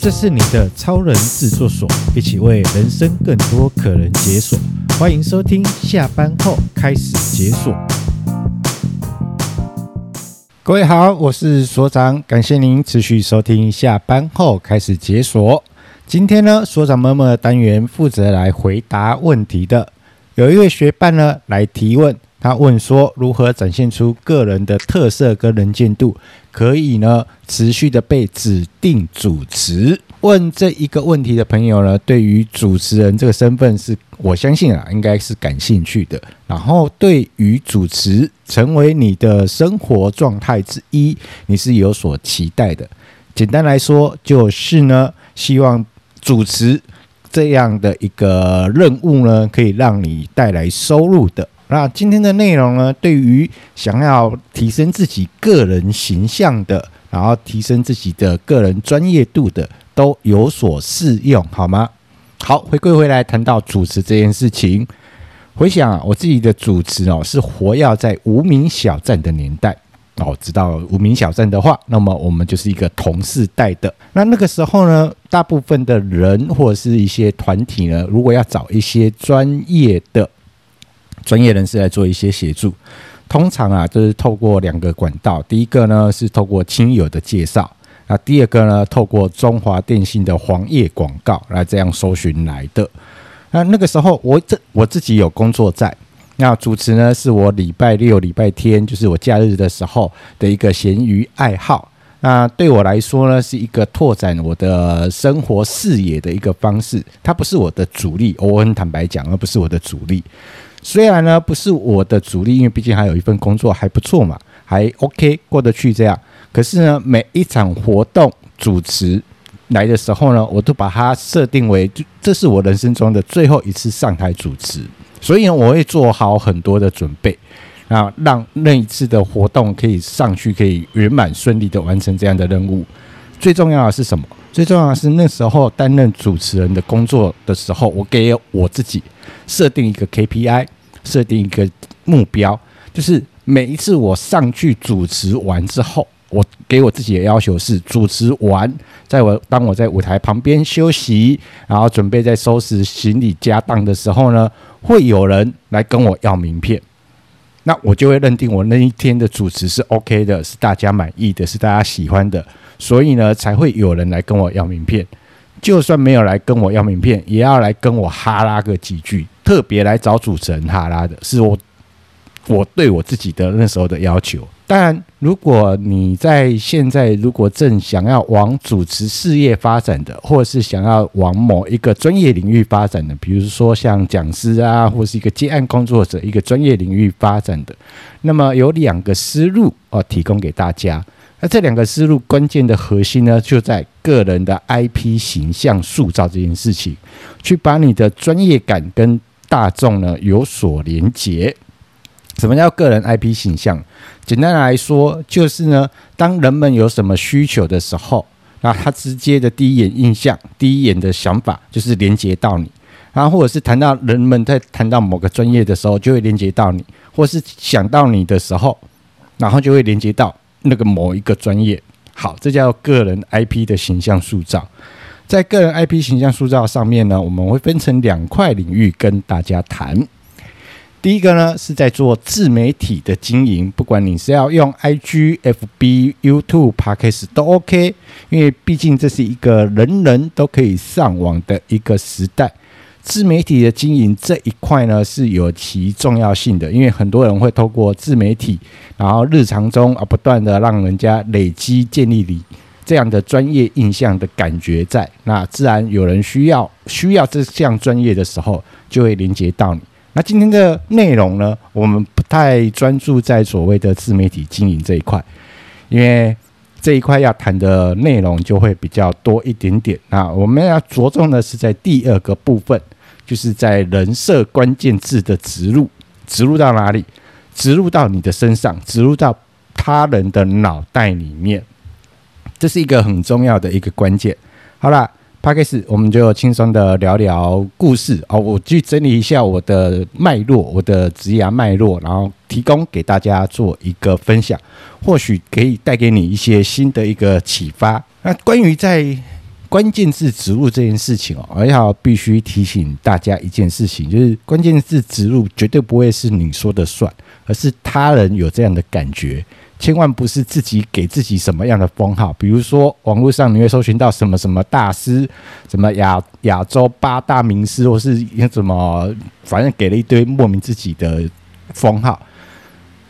这是你的超人制作所，一起为人生更多可能解锁。欢迎收听，下班后开始解锁。各位好，我是所长，感谢您持续收听下班后开始解锁。今天呢，所长们的单元负责来回答问题的，有一位学伴呢来提问。他问说：“如何展现出个人的特色跟能见度，可以呢持续的被指定主持？”问这一个问题的朋友呢，对于主持人这个身份是我相信啊，应该是感兴趣的。然后对于主持成为你的生活状态之一，你是有所期待的。简单来说，就是呢，希望主持这样的一个任务呢，可以让你带来收入的。那今天的内容呢，对于想要提升自己个人形象的，然后提升自己的个人专业度的，都有所适用，好吗？好，回归回来谈到主持这件事情，回想啊，我自己的主持哦，是活跃在无名小站的年代哦。知道无名小站的话，那么我们就是一个同世代的。那那个时候呢，大部分的人或者是一些团体呢，如果要找一些专业的。专业人士来做一些协助，通常啊，就是透过两个管道。第一个呢是透过亲友的介绍，那第二个呢透过中华电信的黄页广告来这样搜寻来的。那那个时候我这我自己有工作在，那主持呢是我礼拜六、礼拜天，就是我假日的时候的一个闲余爱好。那对我来说呢，是一个拓展我的生活视野的一个方式。它不是我的主力，我很坦白讲，而不是我的主力。虽然呢不是我的主力，因为毕竟还有一份工作还不错嘛，还 OK 过得去这样。可是呢，每一场活动主持来的时候呢，我都把它设定为，这是我人生中的最后一次上台主持，所以呢，我会做好很多的准备，啊，让那一次的活动可以上去，可以圆满顺利的完成这样的任务。最重要的是什么？最重要的是那时候担任主持人的工作的时候，我给我自己设定一个 KPI，设定一个目标，就是每一次我上去主持完之后，我给我自己的要求是主持完，在我当我在舞台旁边休息，然后准备在收拾行李家当的时候呢，会有人来跟我要名片，那我就会认定我那一天的主持是 OK 的，是大家满意的，是大家喜欢的。所以呢，才会有人来跟我要名片。就算没有来跟我要名片，也要来跟我哈拉个几句。特别来找主持人哈拉的，是我我对我自己的那时候的要求。当然，如果你在现在如果正想要往主持事业发展的，或者是想要往某一个专业领域发展的，比如说像讲师啊，或是一个接案工作者，一个专业领域发展的，那么有两个思路哦，提供给大家。那这两个思路关键的核心呢，就在个人的 IP 形象塑造这件事情，去把你的专业感跟大众呢有所连结。什么叫个人 IP 形象？简单来说，就是呢，当人们有什么需求的时候，那他直接的第一眼印象、第一眼的想法就是连接到你，然后或者是谈到人们在谈到某个专业的时候，就会连接到你，或是想到你的时候，然后就会连接到。那个某一个专业，好，这叫个人 IP 的形象塑造。在个人 IP 形象塑造上面呢，我们会分成两块领域跟大家谈。第一个呢，是在做自媒体的经营，不管你是要用 IG、FB、YouTube、Podcast 都 OK，因为毕竟这是一个人人都可以上网的一个时代。自媒体的经营这一块呢，是有其重要性的，因为很多人会透过自媒体，然后日常中啊不断的让人家累积建立你这样的专业印象的感觉在，那自然有人需要需要这项专业的时候，就会连接到你。那今天的内容呢，我们不太专注在所谓的自媒体经营这一块，因为这一块要谈的内容就会比较多一点点。那我们要着重的是在第二个部分。就是在人设关键字的植入，植入到哪里？植入到你的身上，植入到他人的脑袋里面，这是一个很重要的一个关键。好了帕克斯我们就轻松的聊聊故事哦。我去整理一下我的脉络，我的职涯脉络，然后提供给大家做一个分享，或许可以带给你一些新的一个启发。那关于在关键字植入这件事情哦，我要必须提醒大家一件事情，就是关键字植入绝对不会是你说的算，而是他人有这样的感觉，千万不是自己给自己什么样的封号。比如说网络上你会搜寻到什么什么大师，什么亚亚洲八大名师，或是什么，反正给了一堆莫名自己的封号。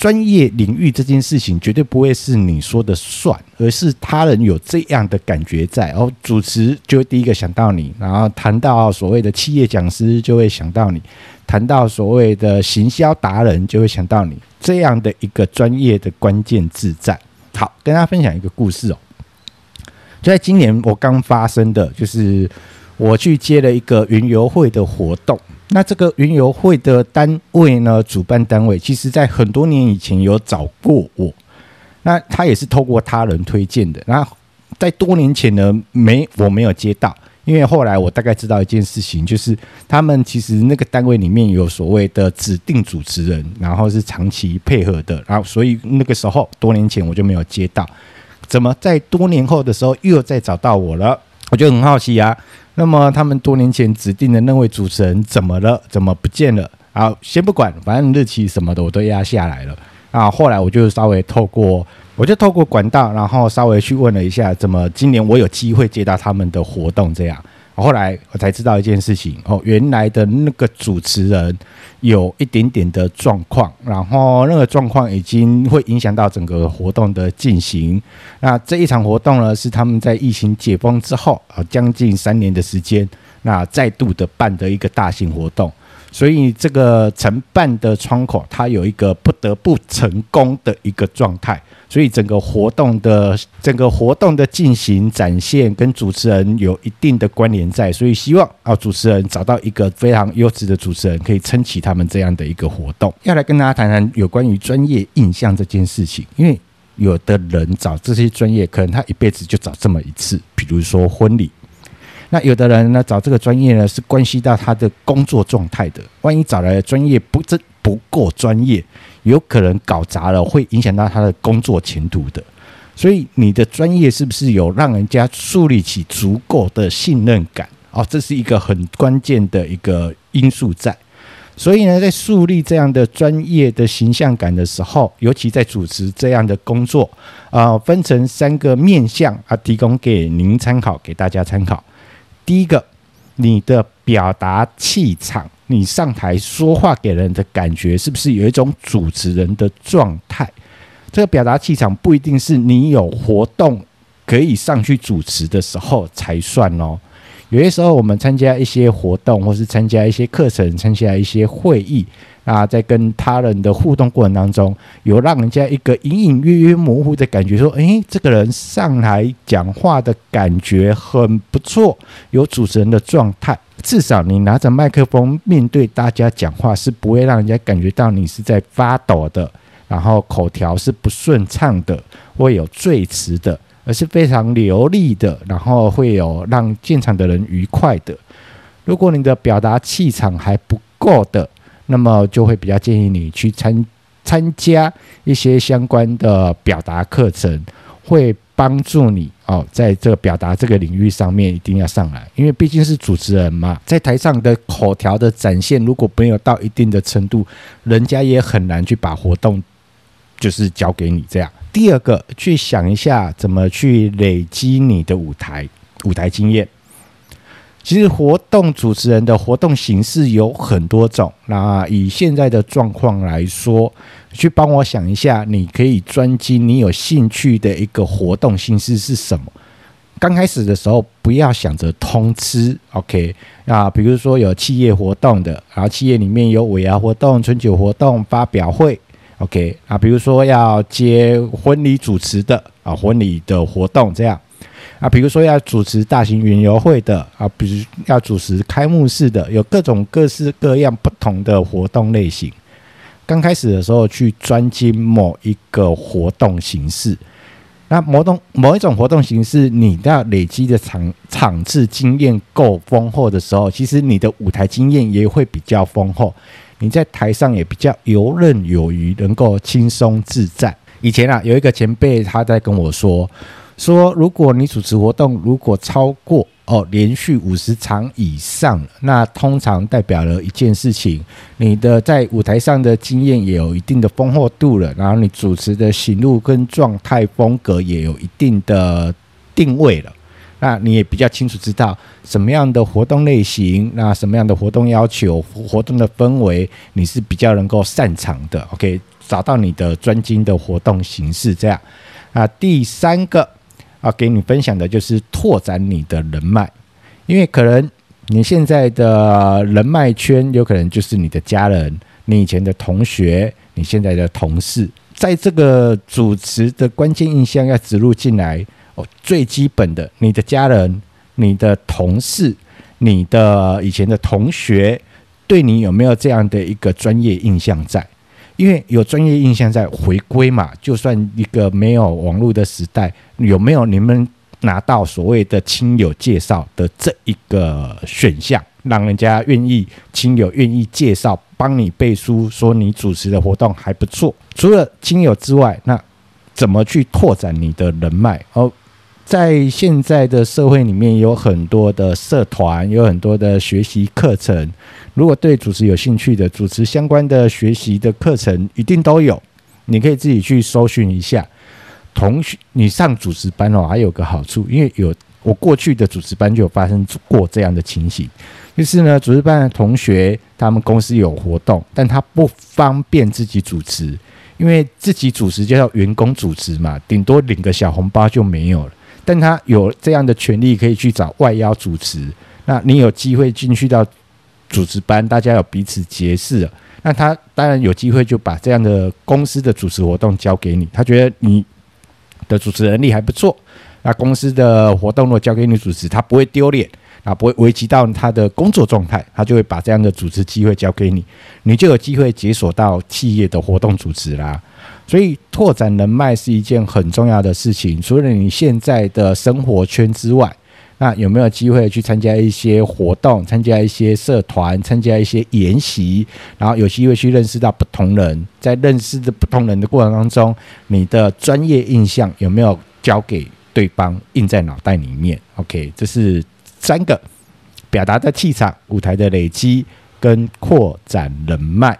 专业领域这件事情绝对不会是你说的算，而是他人有这样的感觉在，然后主持就会第一个想到你，然后谈到所谓的企业讲师就会想到你，谈到所谓的行销达人就会想到你，这样的一个专业的关键字在。好，跟大家分享一个故事哦，就在今年我刚发生的，就是我去接了一个云游会的活动。那这个云游会的单位呢，主办单位其实在很多年以前有找过我，那他也是透过他人推荐的。那在多年前呢，没我没有接到，因为后来我大概知道一件事情，就是他们其实那个单位里面有所谓的指定主持人，然后是长期配合的，然后所以那个时候多年前我就没有接到，怎么在多年后的时候又再找到我了？我就很好奇啊。那么他们多年前指定的那位主持人怎么了？怎么不见了？啊，先不管，反正日期什么的我都压下来了。啊，后来我就稍微透过，我就透过管道，然后稍微去问了一下，怎么今年我有机会接到他们的活动这样。后来我才知道一件事情哦，原来的那个主持人有一点点的状况，然后那个状况已经会影响到整个活动的进行。那这一场活动呢，是他们在疫情解封之后啊，将近三年的时间，那再度的办的一个大型活动。所以这个承办的窗口，它有一个不得不成功的一个状态。所以整个活动的整个活动的进行展现跟主持人有一定的关联在，所以希望啊主持人找到一个非常优质的主持人，可以撑起他们这样的一个活动。要来跟大家谈谈有关于专业印象这件事情，因为有的人找这些专业，可能他一辈子就找这么一次，比如说婚礼。那有的人呢，找这个专业呢，是关系到他的工作状态的。万一找来的专业不真不够专业，有可能搞砸了，会影响到他的工作前途的。所以你的专业是不是有让人家树立起足够的信任感？哦，这是一个很关键的一个因素在。所以呢，在树立这样的专业的形象感的时候，尤其在主持这样的工作，啊，分成三个面向啊，提供给您参考，给大家参考。第一个，你的表达气场，你上台说话给人的感觉，是不是有一种主持人的状态？这个表达气场不一定是你有活动可以上去主持的时候才算哦。有些时候，我们参加一些活动，或是参加一些课程，参加一些会议啊，在跟他人的互动过程当中，有让人家一个隐隐约约模糊的感觉，说：“诶，这个人上来讲话的感觉很不错，有主持人的状态。至少你拿着麦克风面对大家讲话，是不会让人家感觉到你是在发抖的，然后口条是不顺畅的，会有赘词的。”而是非常流利的，然后会有让现场的人愉快的。如果你的表达气场还不够的，那么就会比较建议你去参参加一些相关的表达课程，会帮助你哦，在这个表达这个领域上面一定要上来，因为毕竟是主持人嘛，在台上的口条的展现，如果没有到一定的程度，人家也很难去把活动就是交给你这样。第二个，去想一下怎么去累积你的舞台舞台经验。其实活动主持人的活动形式有很多种。那以现在的状况来说，去帮我想一下，你可以专精你有兴趣的一个活动形式是什么？刚开始的时候，不要想着通吃，OK？啊，比如说有企业活动的，然后企业里面有尾牙活动、春酒活动、发表会。OK 啊，比如说要接婚礼主持的啊，婚礼的活动这样啊，比如说要主持大型云游会的啊，比如要主持开幕式的，有各种各式各样不同的活动类型。刚开始的时候去专精某一个活动形式，那某种某一种活动形式，你要累积的场场次经验够丰厚的时候，其实你的舞台经验也会比较丰厚。你在台上也比较游刃有余，能够轻松自在。以前啊，有一个前辈他在跟我说，说如果你主持活动如果超过哦连续五十场以上，那通常代表了一件事情，你的在舞台上的经验也有一定的丰厚度了，然后你主持的型路跟状态风格也有一定的定位了。那你也比较清楚知道什么样的活动类型，那什么样的活动要求，活动的氛围，你是比较能够擅长的。OK，找到你的专精的活动形式，这样。啊，第三个啊，给你分享的就是拓展你的人脉，因为可能你现在的人脉圈有可能就是你的家人、你以前的同学、你现在的同事，在这个主持的关键印象要植入进来。哦最基本的，你的家人、你的同事、你的以前的同学，对你有没有这样的一个专业印象在？因为有专业印象在，回归嘛，就算一个没有网络的时代，有没有你们拿到所谓的亲友介绍的这一个选项，让人家愿意亲友愿意介绍，帮你背书，说你主持的活动还不错。除了亲友之外，那怎么去拓展你的人脉？哦。在现在的社会里面，有很多的社团，有很多的学习课程。如果对主持有兴趣的，主持相关的学习的课程一定都有。你可以自己去搜寻一下。同学，你上主持班哦，还有个好处，因为有我过去的主持班就有发生过这样的情形，就是呢，主持班的同学他们公司有活动，但他不方便自己主持，因为自己主持就叫员工主持嘛，顶多领个小红包就没有了。但他有这样的权利，可以去找外邀主持。那你有机会进去到主持班，大家有彼此结识了。那他当然有机会就把这样的公司的主持活动交给你。他觉得你的主持能力还不错，那公司的活动如果交给你主持，他不会丢脸，啊，不会危及到他的工作状态，他就会把这样的主持机会交给你，你就有机会解锁到企业的活动主持啦。所以拓展人脉是一件很重要的事情。除了你现在的生活圈之外，那有没有机会去参加一些活动、参加一些社团、参加一些研习，然后有机会去认识到不同人？在认识的不同人的过程当中，你的专业印象有没有交给对方印在脑袋里面？OK，这是三个表达的气场、舞台的累积跟扩展人脉。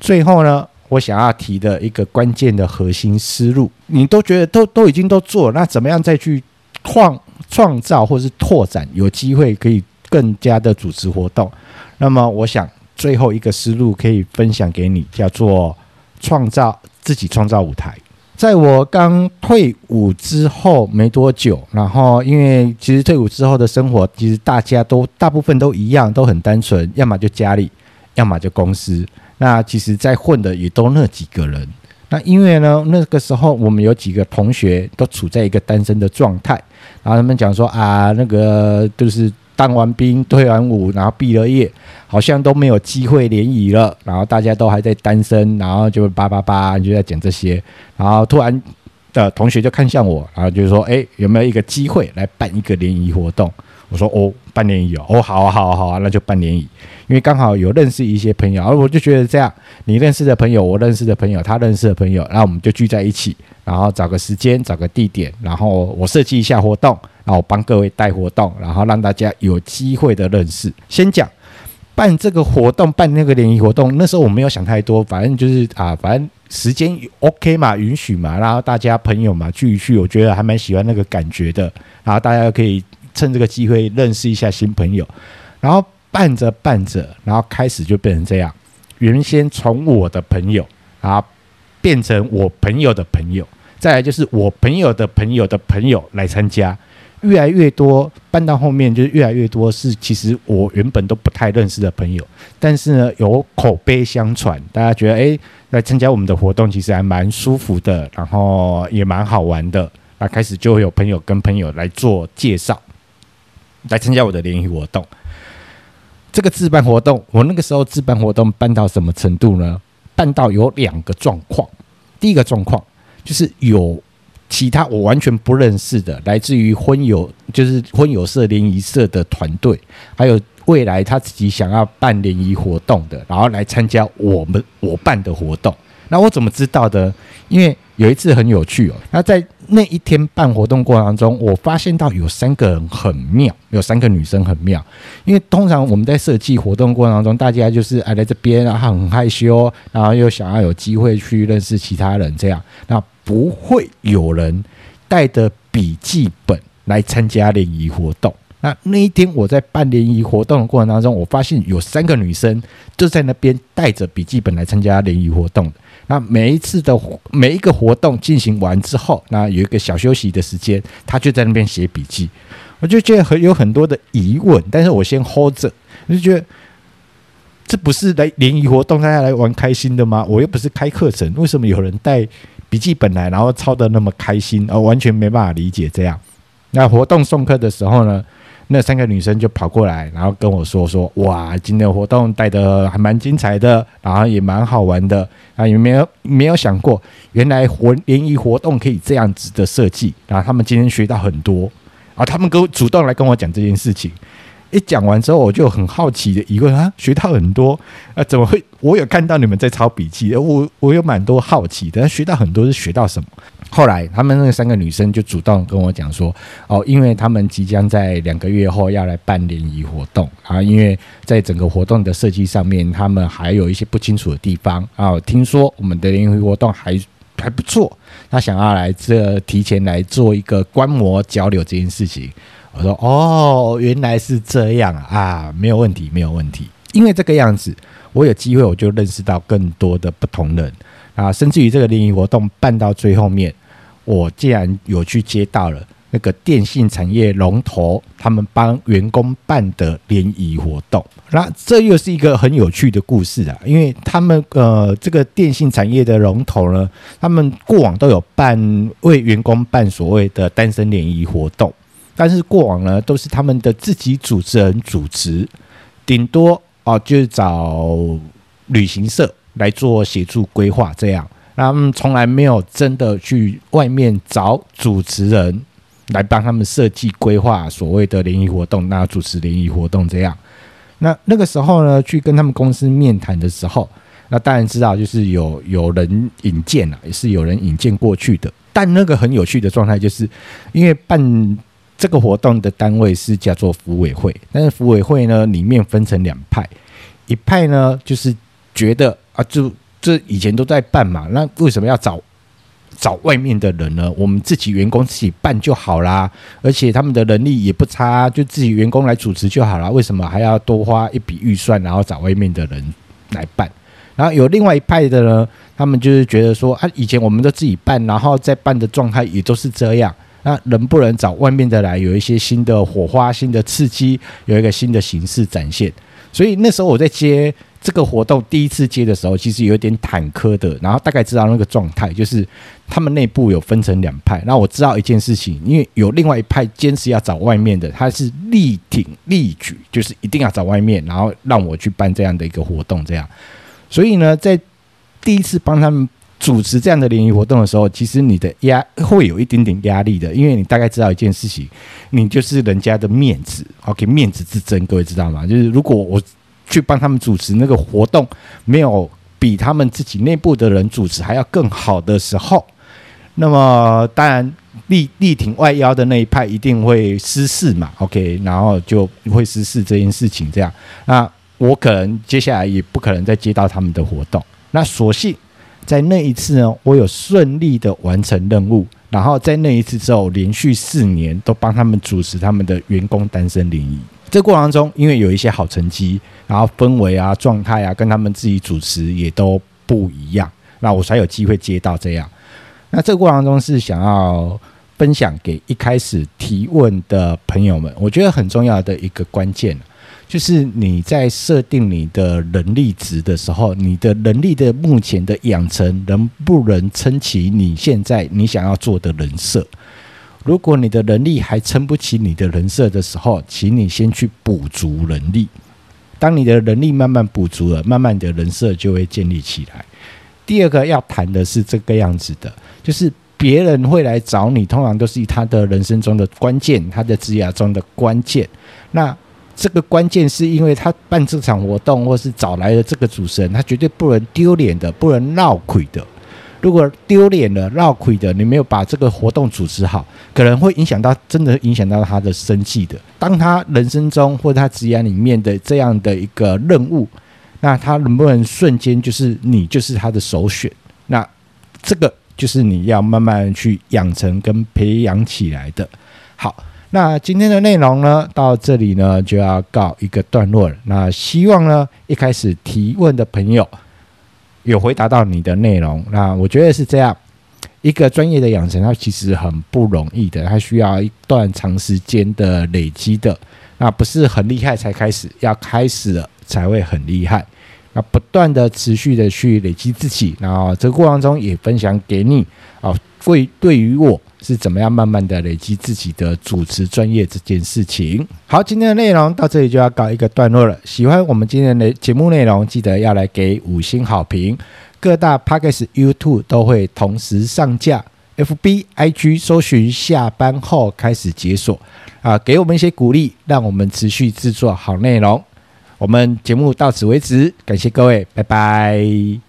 最后呢？我想要提的一个关键的核心思路，你都觉得都都已经都做了，那怎么样再去创创造或是拓展，有机会可以更加的主持活动？那么，我想最后一个思路可以分享给你，叫做创造自己创造舞台。在我刚退伍之后没多久，然后因为其实退伍之后的生活，其实大家都大部分都一样，都很单纯，要么就家里，要么就公司。那其实，在混的也都那几个人。那因为呢，那个时候我们有几个同学都处在一个单身的状态，然后他们讲说啊，那个就是当完兵、退完伍，然后毕了业，好像都没有机会联谊了。然后大家都还在单身，然后就叭叭叭就在讲这些。然后突然的同学就看向我，然后就说：“哎，有没有一个机会来办一个联谊活动？”我说：“哦，办联谊哦，哦，好，好，好啊，那就办联谊。”因为刚好有认识一些朋友，而我就觉得这样，你认识的朋友，我认识的朋友，他认识的朋友，那我们就聚在一起，然后找个时间，找个地点，然后我设计一下活动，然后帮各位带活动，然后让大家有机会的认识。先讲办这个活动，办那个联谊活动，那时候我没有想太多，反正就是啊，反正时间 OK 嘛，允许嘛，然后大家朋友嘛聚一聚，我觉得还蛮喜欢那个感觉的，然后大家可以趁这个机会认识一下新朋友，然后。办着办着，然后开始就变成这样。原先从我的朋友，然后变成我朋友的朋友，再来就是我朋友的朋友的朋友来参加，越来越多。办到后面就是越来越多是其实我原本都不太认识的朋友，但是呢有口碑相传，大家觉得诶，来参加我们的活动其实还蛮舒服的，然后也蛮好玩的。那开始就会有朋友跟朋友来做介绍，来参加我的联谊活动。这个自办活动，我那个时候自办活动办到什么程度呢？办到有两个状况。第一个状况就是有其他我完全不认识的，来自于婚友，就是婚友社联谊社的团队，还有未来他自己想要办联谊活动的，然后来参加我们我办的活动。那我怎么知道的？因为有一次很有趣哦，那在那一天办活动过程当中，我发现到有三个人很妙，有三个女生很妙。因为通常我们在设计活动过程当中，大家就是哎来这边，然后很害羞，然后又想要有机会去认识其他人，这样，那不会有人带着笔记本来参加联谊活动。那那一天我在办联谊活动的过程当中，我发现有三个女生就在那边带着笔记本来参加联谊活动。那每一次的每一个活动进行完之后，那有一个小休息的时间，他就在那边写笔记。我就觉得很有很多的疑问，但是我先 hold 着，我就觉得这不是来联谊活动，大家来玩开心的吗？我又不是开课程，为什么有人带笔记本来，然后抄的那么开心？而完全没办法理解这样。那活动送课的时候呢？那三个女生就跑过来，然后跟我说说：“哇，今天的活动带的还蛮精彩的，然后也蛮好玩的啊！有没有没有想过，原来活联谊活动可以这样子的设计？然后他们今天学到很多啊！他们跟主动来跟我讲这件事情。一讲完之后，我就很好奇的疑问啊，学到很多啊？怎么会？我有看到你们在抄笔记，我我有蛮多好奇的，学到很多是学到什么？”后来，他们那三个女生就主动跟我讲说：“哦，因为他们即将在两个月后要来办联谊活动啊，因为在整个活动的设计上面，他们还有一些不清楚的地方啊。听说我们的联谊活动还还不错，他想要来这提前来做一个观摩交流这件事情。我说：哦，原来是这样啊，没有问题，没有问题。因为这个样子，我有机会我就认识到更多的不同人啊，甚至于这个联谊活动办到最后面。”我竟然有去接到了那个电信产业龙头，他们帮员工办的联谊活动，那这又是一个很有趣的故事啊！因为他们呃，这个电信产业的龙头呢，他们过往都有办为员工办所谓的单身联谊活动，但是过往呢都是他们的自己主持人主持，顶多哦就是找旅行社来做协助规划这样。他们从来没有真的去外面找主持人来帮他们设计规划所谓的联谊活动，那主持联谊活动这样。那那个时候呢，去跟他们公司面谈的时候，那当然知道就是有有人引荐了，也是有人引荐过去的。但那个很有趣的状态，就是因为办这个活动的单位是叫做福委会，但是福委会呢里面分成两派，一派呢就是觉得啊就。这以前都在办嘛，那为什么要找找外面的人呢？我们自己员工自己办就好啦，而且他们的能力也不差，就自己员工来主持就好了。为什么还要多花一笔预算，然后找外面的人来办？然后有另外一派的呢，他们就是觉得说，啊，以前我们都自己办，然后在办的状态也都是这样，那能不能找外面的来，有一些新的火花、新的刺激，有一个新的形式展现？所以那时候我在接这个活动，第一次接的时候，其实有点忐忑的。然后大概知道那个状态，就是他们内部有分成两派。那我知道一件事情，因为有另外一派坚持要找外面的，他是力挺力举，就是一定要找外面，然后让我去办这样的一个活动。这样，所以呢，在第一次帮他们主持这样的联谊活动的时候，其实你的压会有一点点压力的，因为你大概知道一件事情，你就是人家的面子，OK，面子之争，各位知道吗？就是如果我去帮他们主持那个活动，没有比他们自己内部的人主持还要更好的时候，那么当然力力挺外邀的那一派一定会失势嘛，OK，然后就会失势这件事情这样，那我可能接下来也不可能再接到他们的活动，那所幸。在那一次呢，我有顺利的完成任务，然后在那一次之后，连续四年都帮他们主持他们的员工单身联谊。这过程中，因为有一些好成绩，然后氛围啊、状态啊，跟他们自己主持也都不一样，那我才有机会接到这样。那这个过程中是想要分享给一开始提问的朋友们，我觉得很重要的一个关键。就是你在设定你的能力值的时候，你的能力的目前的养成能不能撑起你现在你想要做的人设？如果你的能力还撑不起你的人设的时候，请你先去补足能力。当你的能力慢慢补足了，慢慢的人设就会建立起来。第二个要谈的是这个样子的，就是别人会来找你，通常都是以他的人生中的关键，他的职涯中的关键。那这个关键是因为他办这场活动，或是找来的这个主持人，他绝对不能丢脸的，不能闹亏的。如果丢脸了、闹亏的，你没有把这个活动组织好，可能会影响到真的影响到他的生计的。当他人生中或者他职业里面的这样的一个任务，那他能不能瞬间就是你就是他的首选？那这个就是你要慢慢去养成跟培养起来的。好。那今天的内容呢，到这里呢就要告一个段落了。那希望呢，一开始提问的朋友有回答到你的内容。那我觉得是这样，一个专业的养成，它其实很不容易的，它需要一段长时间的累积的。那不是很厉害才开始，要开始了才会很厉害。那不断的持续的去累积自己，然后这个过程中也分享给你啊，会对于我。是怎么样慢慢的累积自己的主持专业这件事情。好，今天的内容到这里就要告一个段落了。喜欢我们今天的节目内容，记得要来给五星好评。各大 Podcast、YouTube 都会同时上架，FB、IG 搜寻下班后开始解锁啊，给我们一些鼓励，让我们持续制作好内容。我们节目到此为止，感谢各位，拜拜。